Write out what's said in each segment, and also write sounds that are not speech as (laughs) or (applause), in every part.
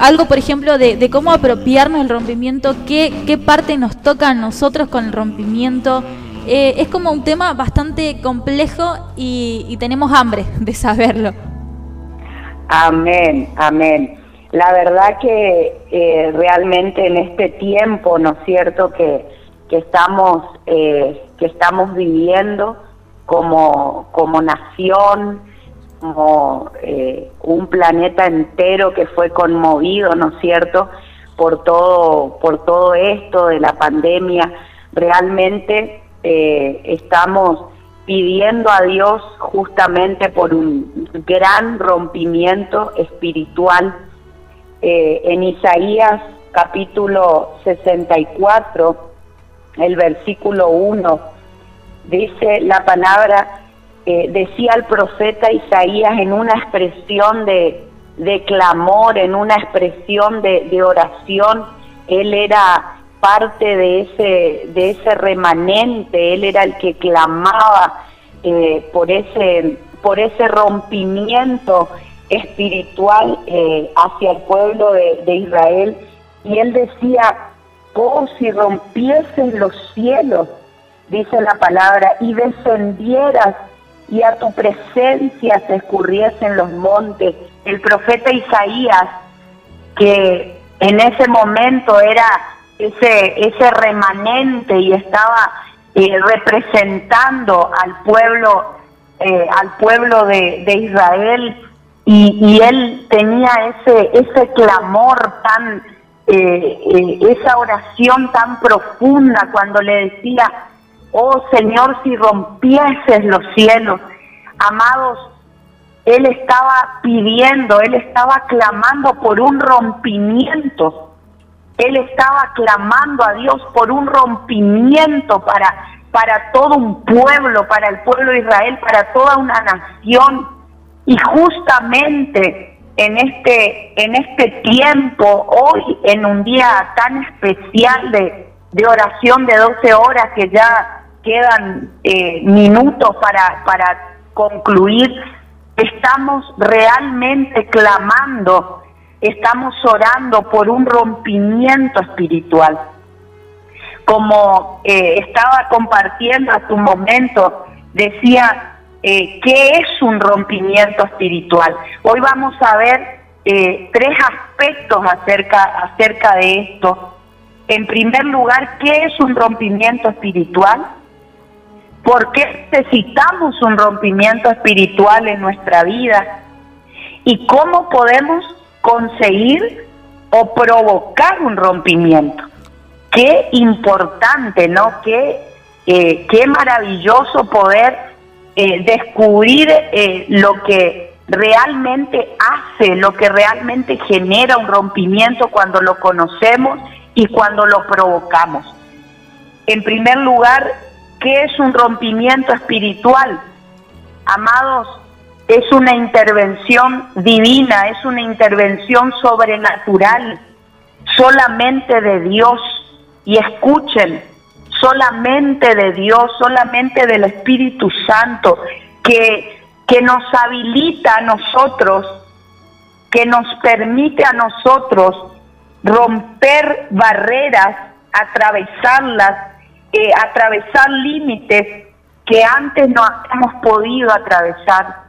algo, por ejemplo, de, cómo apropiarnos del rompimiento, qué, qué parte nos toca a nosotros con el rompimiento. Eh, es como un tema bastante complejo y, tenemos hambre de saberlo. Amén, amén. La verdad que eh, realmente en este tiempo, ¿no es cierto?, que, que estamos, eh, que estamos viviendo como, como nación, como eh, un planeta entero que fue conmovido, ¿no es cierto?, por todo, por todo esto de la pandemia. Realmente eh, estamos pidiendo a Dios justamente por un gran rompimiento espiritual. Eh, en Isaías capítulo 64, el versículo 1, dice la palabra, decía el profeta Isaías en una expresión de, clamor, en una expresión de, oración, él era parte de ese, de ese remanente, él era el que clamaba eh, por, ese, por ese rompimiento espiritual eh, hacia el pueblo de, de, Israel. Y él decía, oh, si rompiesen los cielos, dice la palabra, y descendieras y a tu presencia se escurriesen los montes. El profeta Isaías, que en ese momento era ese, ese remanente y estaba eh, representando al pueblo, eh, al pueblo de, Israel, y, él tenía ese, ese clamor tan, eh, esa oración tan profunda cuando le decía, Oh Señor, si rompieses los cielos, amados, Él estaba pidiendo, Él estaba clamando por un rompimiento. Él estaba clamando a Dios por un rompimiento para, para todo un pueblo, para el pueblo de Israel, para toda una nación. Y justamente en este, en este tiempo, hoy, en un día tan especial de, de oración de 12 horas que ya quedan eh, minutos para, para concluir, estamos realmente clamando, estamos orando por un rompimiento espiritual. Como eh, estaba compartiendo hace un momento, decía, eh, ¿qué es un rompimiento espiritual? Hoy vamos a ver tres aspectos acerca, acerca de esto. En primer lugar, ¿qué es un rompimiento espiritual? ¿Por qué necesitamos un rompimiento espiritual en nuestra vida? ¿Y cómo podemos conseguir o provocar un rompimiento? Qué importante, ¿no? Qué, eh, qué maravilloso poder eh, descubrir eh, lo que realmente hace, lo que realmente genera un rompimiento cuando lo conocemos y cuando lo provocamos. En primer lugar, ¿Qué es un rompimiento espiritual? Amados, es una intervención divina, es una intervención sobrenatural, solamente de Dios. Y escuchen, solamente de Dios, solamente del Espíritu Santo, que, que nos habilita a nosotros, que nos permite a nosotros romper barreras, atravesarlas eh, atravesar límites que antes no hemos podido atravesar.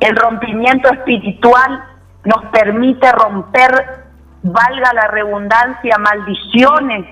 El rompimiento espiritual nos permite romper, valga la redundancia, maldiciones,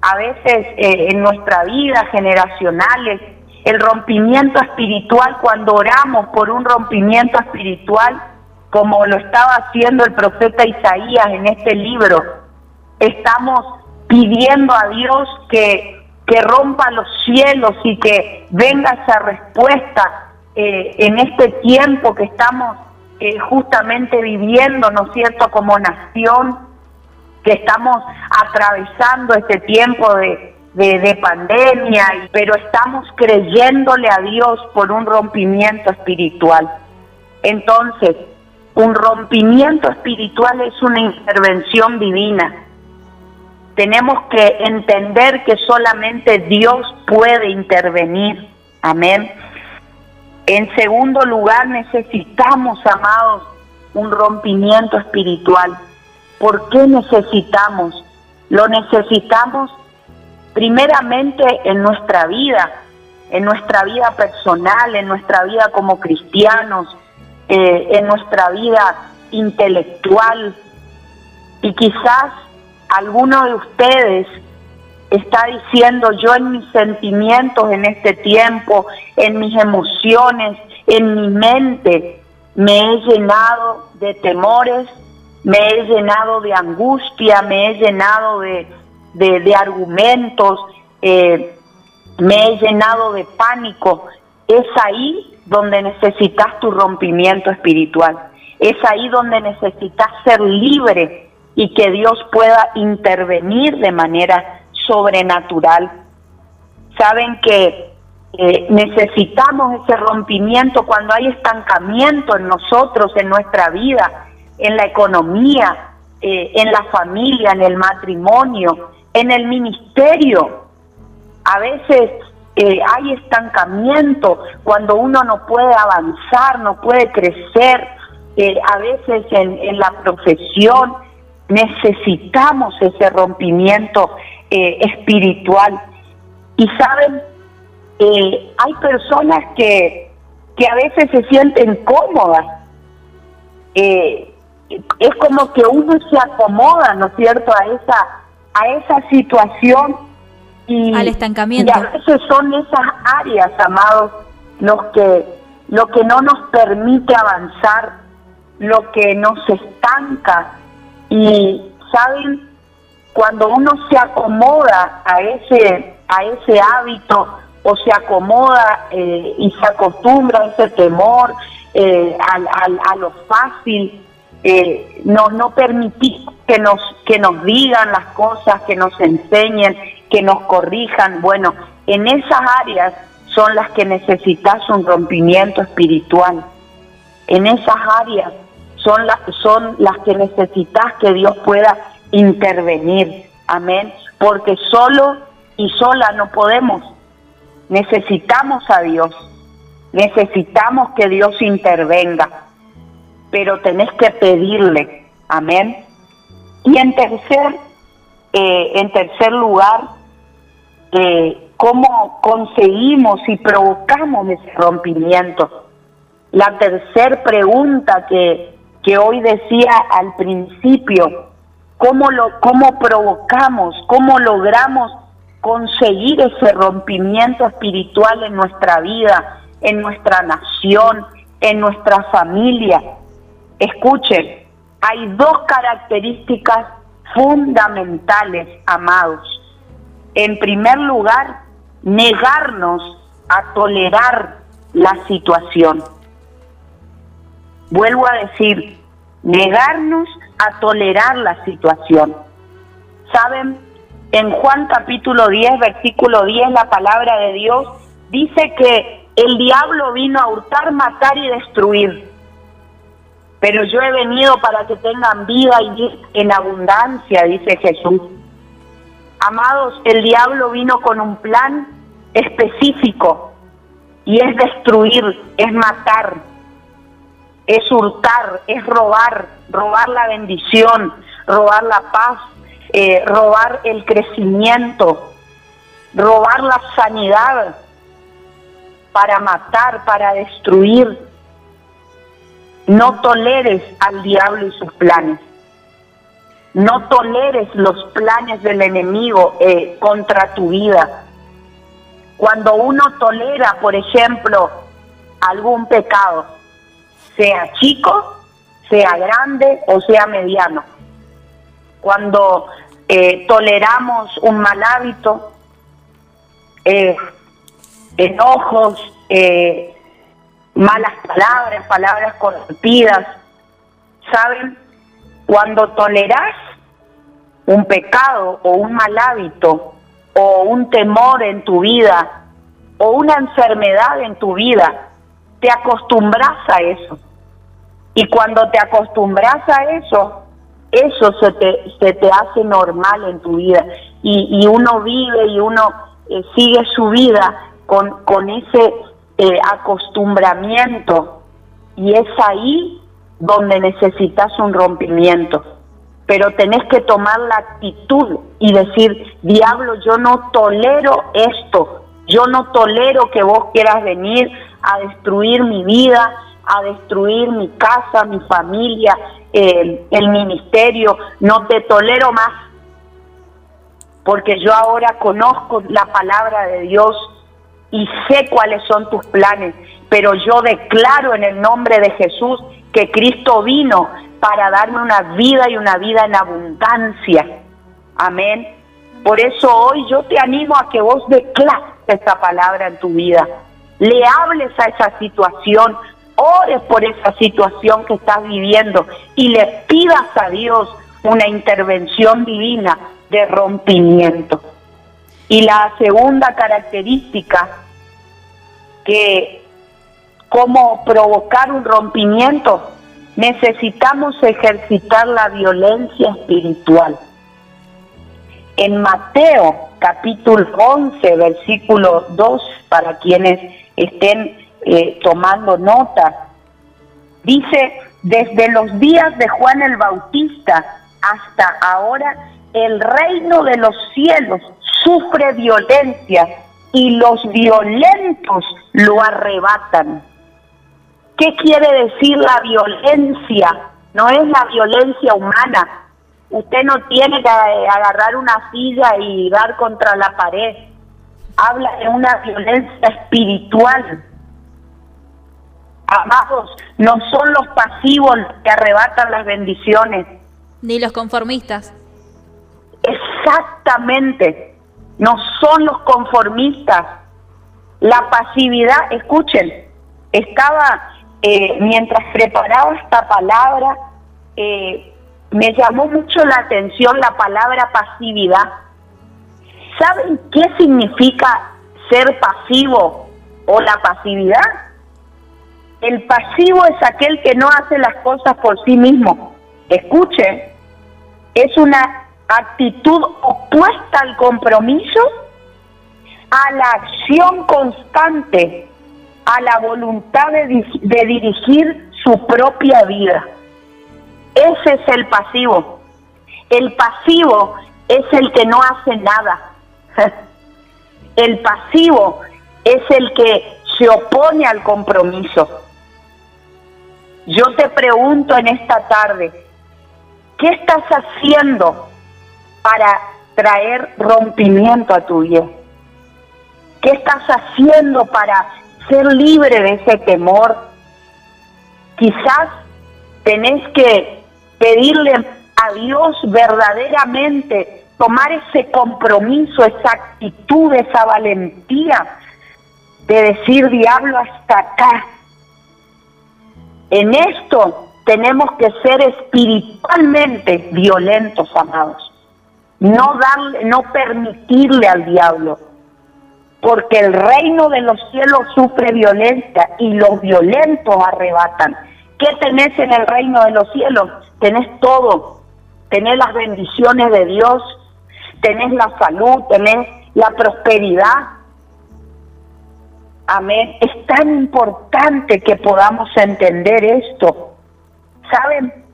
a veces eh, en nuestra vida, generacionales. El rompimiento espiritual, cuando oramos por un rompimiento espiritual, como lo estaba haciendo el profeta Isaías en este libro, estamos pidiendo a Dios que que rompa los cielos y que venga esa respuesta eh, en este tiempo que estamos eh, justamente viviendo, ¿no es cierto?, como nación, que estamos atravesando este tiempo de, de, pandemia, pero estamos creyéndole a Dios por un rompimiento espiritual. Entonces, un rompimiento espiritual es una intervención divina tenemos que entender que solamente Dios puede intervenir. Amén. En segundo lugar, necesitamos, amados, un rompimiento espiritual. ¿Por qué necesitamos? Lo necesitamos primeramente en nuestra vida, en nuestra vida personal, en nuestra vida como cristianos, eh, en nuestra vida intelectual. Y quizás alguno de ustedes está diciendo yo en mis sentimientos en este tiempo, en mis emociones, en mi mente, me he llenado de temores, me he llenado de angustia, me he llenado de, de, argumentos, eh, me he llenado de pánico. Es ahí donde necesitas tu rompimiento espiritual. Es ahí donde necesitas ser libre y que Dios pueda intervenir de manera sobrenatural. Saben que eh, necesitamos ese rompimiento cuando hay estancamiento en nosotros, en nuestra vida, en la economía, eh, en la familia, en el matrimonio, en el ministerio. A veces eh, hay estancamiento cuando uno no puede avanzar, no puede crecer, a veces en, en la profesión, necesitamos ese rompimiento eh, espiritual. Y saben, eh, hay personas que, que a veces se sienten cómodas. Eh, es como que uno se acomoda, ¿no es cierto?, a esa, a esa situación y, al estancamiento. Y a veces son esas áreas, amados, los que, lo que no nos permite avanzar, lo que nos estanca. Y, ¿saben? cuando uno se acomoda a ese, a ese hábito o se acomoda eh, y se acostumbra a ese temor, eh, a, lo fácil, eh, no, no permitir que nos, que nos digan las cosas, que nos enseñen, que nos corrijan. Bueno, en esas áreas son las que necesitas un rompimiento espiritual. En esas áreas son, las son las que necesitas que Dios pueda intervenir. Amén. Porque solo y sola no podemos. Necesitamos a Dios. Necesitamos que Dios intervenga. Pero tenés que pedirle. Amén. Y en tercer, eh, en tercer lugar, eh, cómo conseguimos y provocamos ese rompimiento. La tercera pregunta que, que hoy decía al principio, cómo, lo, cómo provocamos, cómo logramos conseguir ese rompimiento espiritual en nuestra vida, en nuestra nación, en nuestra familia. Escuchen, hay dos características fundamentales, amados. En primer lugar, negarnos a tolerar la situación. Vuelvo a decir, negarnos a tolerar la situación. ¿Saben? En Juan capítulo 10, versículo 10, la palabra de Dios dice que el diablo vino a hurtar, matar y destruir. Pero yo he venido para que tengan vida y en abundancia, dice Jesús. Amados, el diablo vino con un plan específico y es destruir, es matar, es hurtar, es robar, robar la bendición, robar la paz, eh, robar el crecimiento, robar la sanidad para matar, para destruir. No toleres al diablo y sus planes. No toleres los planes del enemigo eh, contra tu vida. Cuando uno tolera, por ejemplo, algún pecado, sea chico, sea grande o sea mediano. Cuando eh, toleramos un mal hábito, eh, enojos, eh, malas palabras, palabras corrompidas, ¿saben? Cuando toleras un pecado o un mal hábito o un temor en tu vida o una enfermedad en tu vida, te acostumbras a eso. Y cuando te acostumbras a eso, eso se te, se te hace normal en tu vida. Y, y uno vive y uno eh, sigue su vida con, con ese eh, acostumbramiento. Y es ahí donde necesitas un rompimiento. pero tenés que tomar la actitud y decir, diablo, yo no tolero esto, yo no tolero que vos quieras venir a destruir mi vida, a destruir mi casa, mi familia, el ministerio, no te tolero más, porque yo ahora conozco la palabra de Dios y sé cuáles son tus planes, pero yo declaro en el nombre de Jesús que Cristo vino para darme una vida y una vida en abundancia. Amén. Por eso hoy yo te animo a que vos declares esta palabra en tu vida. Le hables a esa situación, ores por esa situación que estás viviendo y le pidas a Dios una intervención divina de rompimiento. Y la segunda característica que como provocar un rompimiento, necesitamos ejercitar la violencia espiritual. En Mateo capítulo 11, versículo 2, para quienes estén eh, tomando nota, dice, desde los días de Juan el Bautista hasta ahora, el reino de los cielos sufre violencia y los violentos lo arrebatan. ¿Qué quiere decir la violencia? No es la violencia humana. Usted no tiene que agarrar una silla y dar contra la pared. Habla de una violencia espiritual. Amados, no son los pasivos los que arrebatan las bendiciones. Ni los conformistas. Exactamente. No son los conformistas. La pasividad, escuchen, estaba eh, mientras preparaba esta palabra, eh, me llamó mucho la atención la palabra pasividad. ¿Saben qué significa ser pasivo o la pasividad? El pasivo es aquel que no hace las cosas por sí mismo. Escuche, es una actitud opuesta al compromiso, a la acción constante a la voluntad de, dirigir su propia vida. Ese es el pasivo. El pasivo es el que no hace nada. (laughs) El pasivo es el que se opone al compromiso. Yo te pregunto en esta tarde, ¿qué estás haciendo para traer rompimiento a tu vida? ¿Qué estás haciendo para ser libre de ese temor. Quizás tenés que pedirle a Dios verdaderamente tomar ese compromiso, esa actitud, esa valentía de decir diablo hasta acá. En esto tenemos que ser espiritualmente violentos, amados. No darle, no permitirle al diablo porque el reino de los cielos sufre violencia y los violentos arrebatan. ¿Qué tenés en el reino de los cielos? Tenés todo, tenés las bendiciones de Dios, tenés la salud, tenés la prosperidad. Amén. Es tan importante que podamos entender esto. ¿Saben?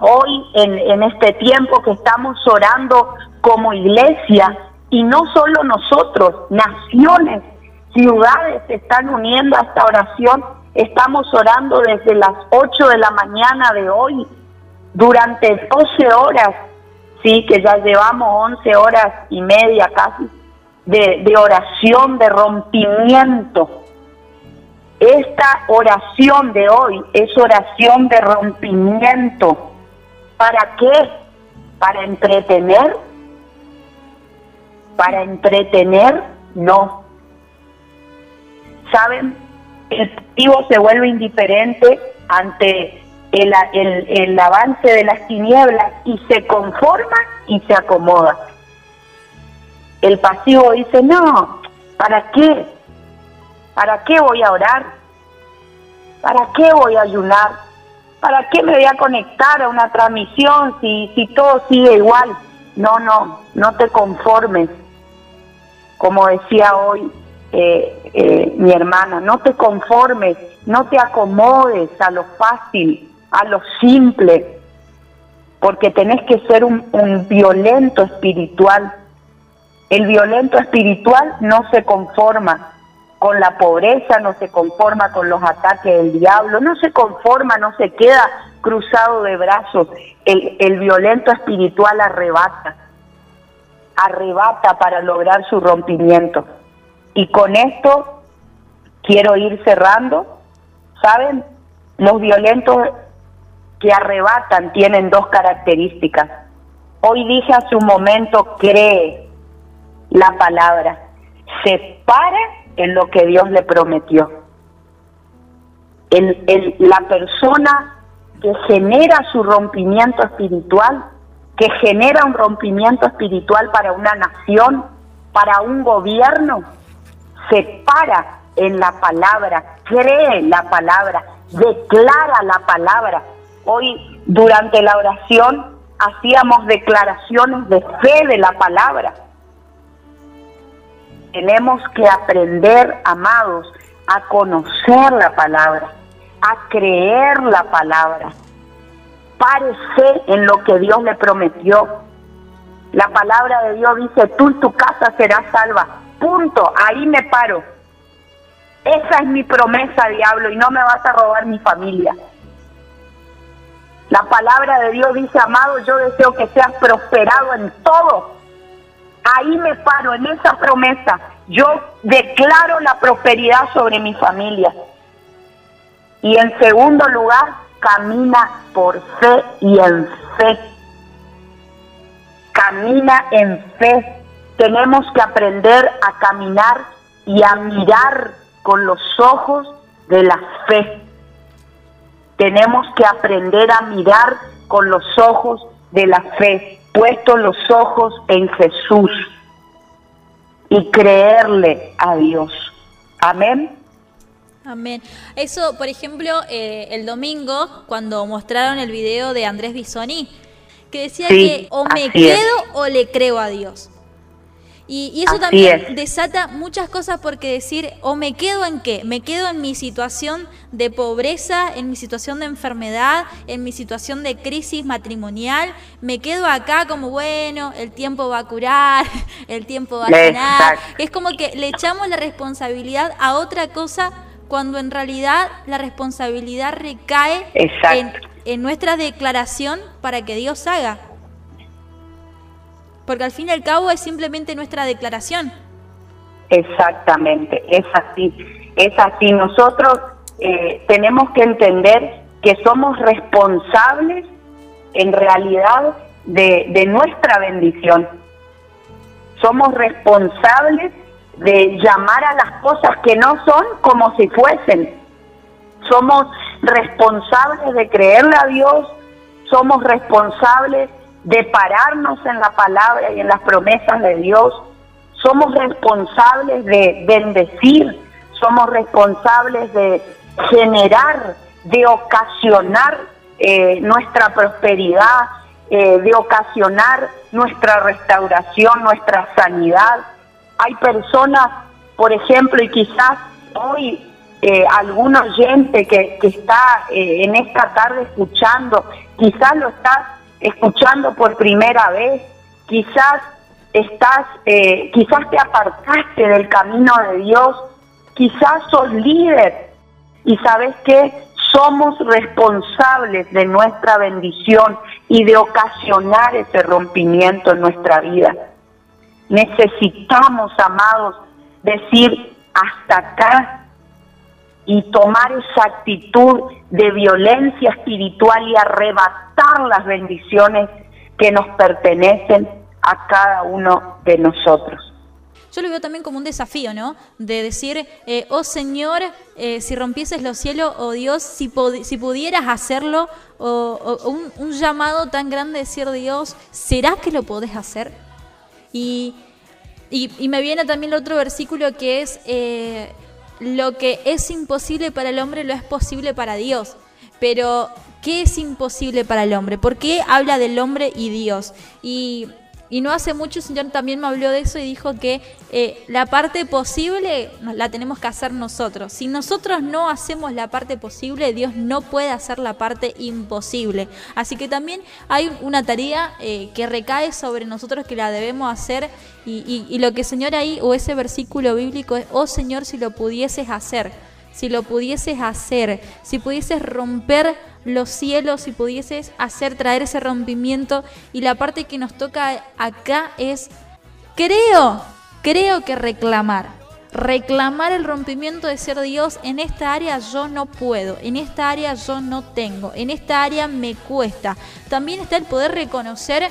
Hoy, en, en este tiempo que estamos orando como iglesia, y no solo nosotros, naciones, ciudades se están uniendo a esta oración. Estamos orando desde las 8 de la mañana de hoy, durante 12 horas, sí, que ya llevamos 11 horas y media casi, de, oración, de rompimiento. Esta oración de hoy es oración de rompimiento. ¿Para qué? Para entretener para entretener, no. ¿Saben? El activo se vuelve indiferente ante el, el, avance de las tinieblas y se conforma y se acomoda. El pasivo dice, no, ¿para qué? ¿Para qué voy a orar? ¿Para qué voy a ayunar? ¿Para qué me voy a conectar a una transmisión si, si todo sigue igual? No, no, no te conformes como decía hoy eh, eh, mi hermana, no te conformes, no te acomodes a lo fácil, a lo simple. porque tenés que ser un, un violento espiritual. El violento espiritual no se conforma con la pobreza, no se conforma con los ataques del diablo, no se conforma, no se queda cruzado de brazos. El, violento espiritual arrebata, arrebata para lograr su rompimiento. Y con esto quiero ir cerrando. ¿Saben? Los violentos que arrebatan tienen dos características. Hoy dije hace un momento, cree la palabra, se para en lo que Dios le prometió. El, la persona que genera su rompimiento espiritual, que genera un rompimiento espiritual para una nación, para un gobierno, se para en la palabra, cree la palabra, declara la palabra. Hoy durante la oración hacíamos declaraciones de fe de la palabra. Tenemos que aprender, amados, a conocer la palabra, a creer la palabra. Párese en lo que Dios le prometió. La palabra de Dios dice, tú y tu casa serás salva. Punto, ahí me paro. Esa es mi promesa, diablo, y no me vas a robar mi familia. La palabra de Dios dice, amado, yo deseo que seas prosperado en todo. Ahí me paro, en esa promesa. Yo declaro la prosperidad sobre mi familia. Y en segundo lugar, camina por fe y en fe. Camina en fe. Tenemos que aprender a caminar y a mirar con los ojos de la fe. Tenemos que aprender a mirar con los ojos de la fe, puestos los ojos en Jesús y creerle a Dios. Amén. Amén. Eso, por ejemplo, eh, el domingo, cuando mostraron el video de Andrés Bisoni, que decía que o me quedo o le creo a Dios. Y, eso también desata muchas cosas porque decir, o me quedo en qué, me quedo en mi situación de pobreza, en mi situación de enfermedad, en mi situación de crisis matrimonial, me quedo acá como, bueno, el tiempo va a curar, (laughs) el tiempo va a sanar. Es como que le echamos la responsabilidad a otra cosa cuando en realidad la responsabilidad recae en, en nuestra declaración para que Dios haga porque al fin y al cabo es simplemente nuestra declaración. Exactamente, es así, es así. Nosotros eh, tenemos que entender que somos responsables en realidad de, de nuestra bendición. Somos responsables de llamar a las cosas que no son como si fuesen. Somos responsables de creerle a Dios, somos responsables de pararnos en la palabra y en las promesas de Dios. Somos responsables de bendecir, somos responsables de generar, de ocasionar eh, nuestra prosperidad, eh, de ocasionar nuestra restauración, nuestra sanidad. Hay personas, por ejemplo, y quizás hoy eh, algún oyente que, que está en esta tarde escuchando, quizás lo está escuchando por primera vez, quizás estás, eh, quizás te apartaste del camino de Dios, quizás sos líder y sabes que somos responsables de nuestra bendición y de ocasionar ese rompimiento en nuestra vida. Necesitamos, amados, decir hasta acá y tomar esa actitud de violencia espiritual y arrebatar las bendiciones que nos pertenecen a cada uno de nosotros. Yo lo veo también como un desafío, ¿no? De decir, eh, oh Señor, eh, si rompieses los cielos, oh Dios, si, si pudieras hacerlo, o, un, llamado tan grande de decir, Dios, ¿será que lo podés hacer? Y, y, me viene también el otro versículo que es, eh, lo que es imposible para el hombre lo es posible para Dios. Pero, ¿qué es imposible para el hombre? ¿Por qué habla del hombre y Dios? Y y no hace mucho el Señor también me habló de eso y dijo que eh, la parte posible la tenemos que hacer nosotros. Si nosotros no hacemos la parte posible, Dios no puede hacer la parte imposible. Así que también hay una tarea eh, que recae sobre nosotros que la debemos hacer y, y lo que el Señor ahí, o ese versículo bíblico es, oh Señor, si lo pudieses hacer si lo pudieses hacer, si pudieses romper los cielos, si pudieses hacer traer ese rompimiento y la parte que nos toca acá es creo, creo que reclamar. Reclamar el rompimiento de ser Dios en esta área yo no puedo, en esta área yo no tengo, en esta área me cuesta. También está el poder reconocer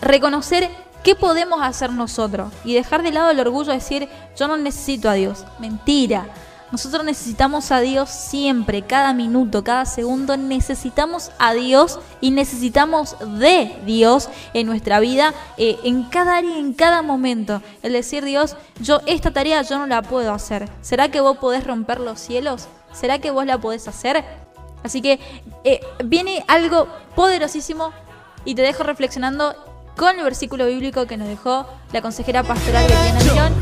reconocer qué podemos hacer nosotros y dejar de lado el orgullo de decir yo no necesito a Dios. Mentira. Nosotros necesitamos a Dios siempre, cada minuto, cada segundo. Necesitamos a Dios y necesitamos de Dios en nuestra vida, eh, en cada área, en cada momento. El decir, Dios, yo esta tarea yo no la puedo hacer. ¿Será que vos podés romper los cielos? ¿Será que vos la podés hacer? Así que eh, viene algo poderosísimo y te dejo reflexionando con el versículo bíblico que nos dejó la consejera pastoral de Nación.